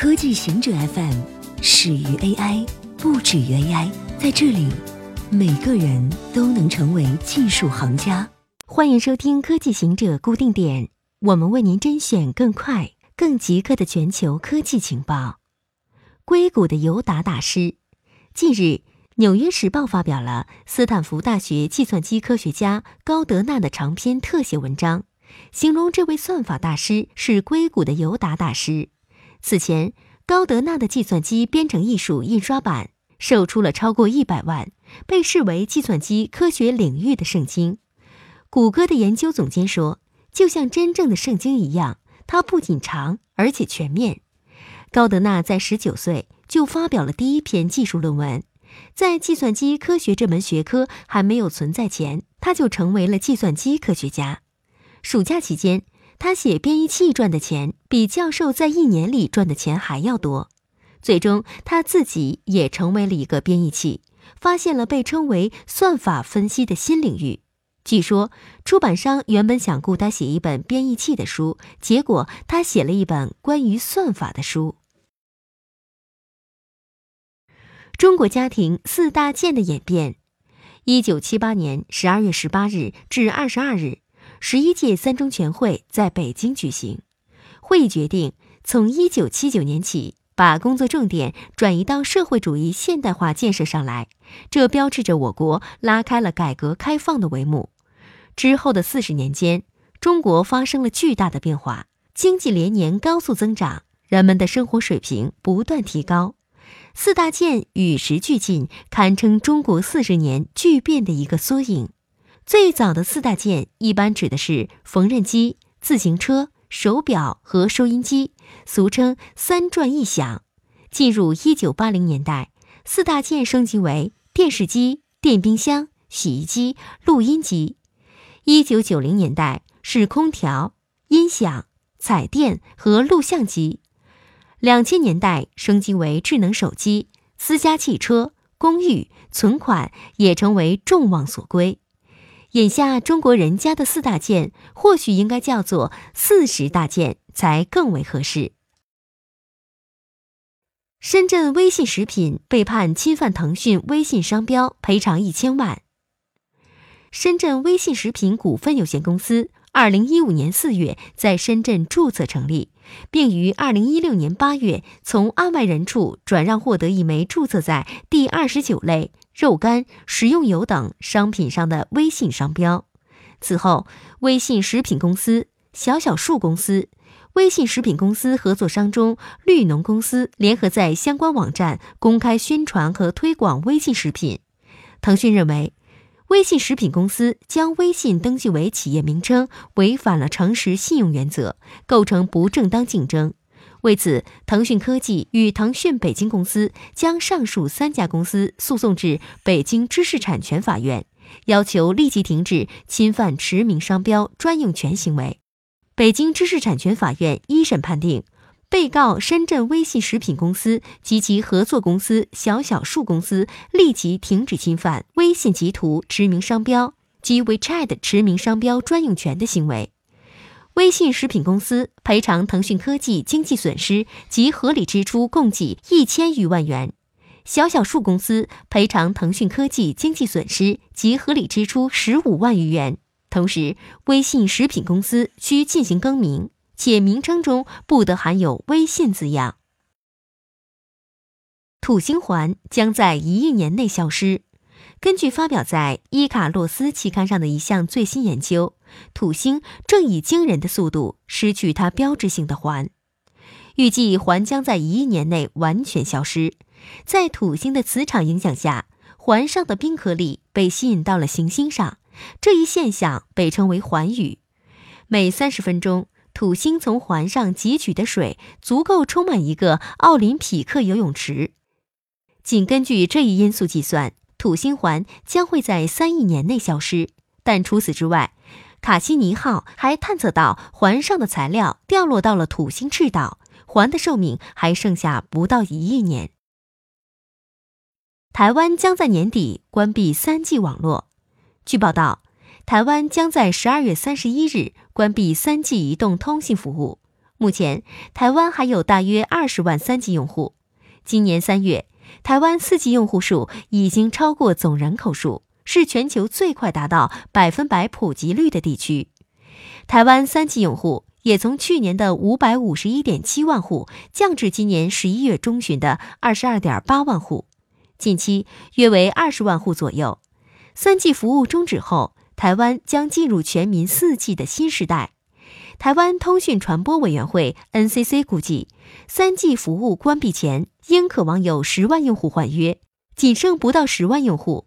科技行者 FM 始于 AI，不止于 AI。在这里，每个人都能成为技术行家。欢迎收听科技行者固定点，我们为您甄选更快、更即刻的全球科技情报。硅谷的尤达大师，近日，《纽约时报》发表了斯坦福大学计算机科学家高德纳的长篇特写文章，形容这位算法大师是硅谷的尤达大师。此前，高德纳的计算机编程艺术印刷版售出了超过一百万，被视为计算机科学领域的圣经。谷歌的研究总监说：“就像真正的圣经一样，它不仅长而且全面。”高德纳在十九岁就发表了第一篇技术论文，在计算机科学这门学科还没有存在前，他就成为了计算机科学家。暑假期间。他写编译器赚的钱比教授在一年里赚的钱还要多，最终他自己也成为了一个编译器，发现了被称为算法分析的新领域。据说出版商原本想雇他写一本编译器的书，结果他写了一本关于算法的书。中国家庭四大件的演变，一九七八年十二月十八日至二十二日。十一届三中全会在北京举行，会议决定从一九七九年起把工作重点转移到社会主义现代化建设上来，这标志着我国拉开了改革开放的帷幕。之后的四十年间，中国发生了巨大的变化，经济连年高速增长，人们的生活水平不断提高。四大件与时俱进，堪称中国四十年巨变的一个缩影。最早的四大件一般指的是缝纫机、自行车、手表和收音机，俗称“三转一响”。进入一九八零年代，四大件升级为电视机、电冰箱、洗衣机、录音机。一九九零年代是空调、音响、彩电和录像机。两千年代升级为智能手机、私家汽车、公寓、存款，也成为众望所归。眼下中国人家的四大件，或许应该叫做四十大件才更为合适。深圳微信食品被判侵犯腾讯微信商标，赔偿一千万。深圳微信食品股份有限公司二零一五年四月在深圳注册成立，并于二零一六年八月从案外人处转让获得一枚注册在第二十九类。肉干、食用油等商品上的微信商标。此后，微信食品公司、小小树公司、微信食品公司合作商中绿农公司联合在相关网站公开宣传和推广微信食品。腾讯认为，微信食品公司将微信登记为企业名称，违反了诚实信用原则，构成不正当竞争。为此，腾讯科技与腾讯北京公司将上述三家公司诉讼至北京知识产权法院，要求立即停止侵犯驰名商标专用权行为。北京知识产权法院一审判定，被告深圳微信食品公司及其合作公司小小树公司立即停止侵犯微信极图驰名商标及 WeChat 驰名商标专用权的行为。微信食品公司赔偿腾讯科技经济损失及合理支出共计一千余万元，小小树公司赔偿腾讯科技经济损失及合理支出十五万余元。同时，微信食品公司需进行更名，且名称中不得含有“微信”字样。土星环将在一亿年内消失。根据发表在《伊卡洛斯》期刊上的一项最新研究，土星正以惊人的速度失去它标志性的环，预计环将在一亿年内完全消失。在土星的磁场影响下，环上的冰颗粒被吸引到了行星上，这一现象被称为环雨。每三十分钟，土星从环上汲取的水足够充满一个奥林匹克游泳池。仅根据这一因素计算。土星环将会在三亿年内消失，但除此之外，卡西尼号还探测到环上的材料掉落到了土星赤道，环的寿命还剩下不到一亿年。台湾将在年底关闭三 G 网络。据报道，台湾将在十二月三十一日关闭三 G 移动通信服务。目前，台湾还有大约二十万三 G 用户。今年三月，台湾四 G 用户数已经超过总人口数，是全球最快达到百分百普及率的地区。台湾三 G 用户也从去年的五百五十一点七万户降至今年十一月中旬的二十二点八万户，近期约为二十万户左右。三 G 服务终止后，台湾将进入全民四 G 的新时代。台湾通讯传播委员会 NCC 估计，三 G 服务关闭前应可望有十万用户换约，仅剩不到十万用户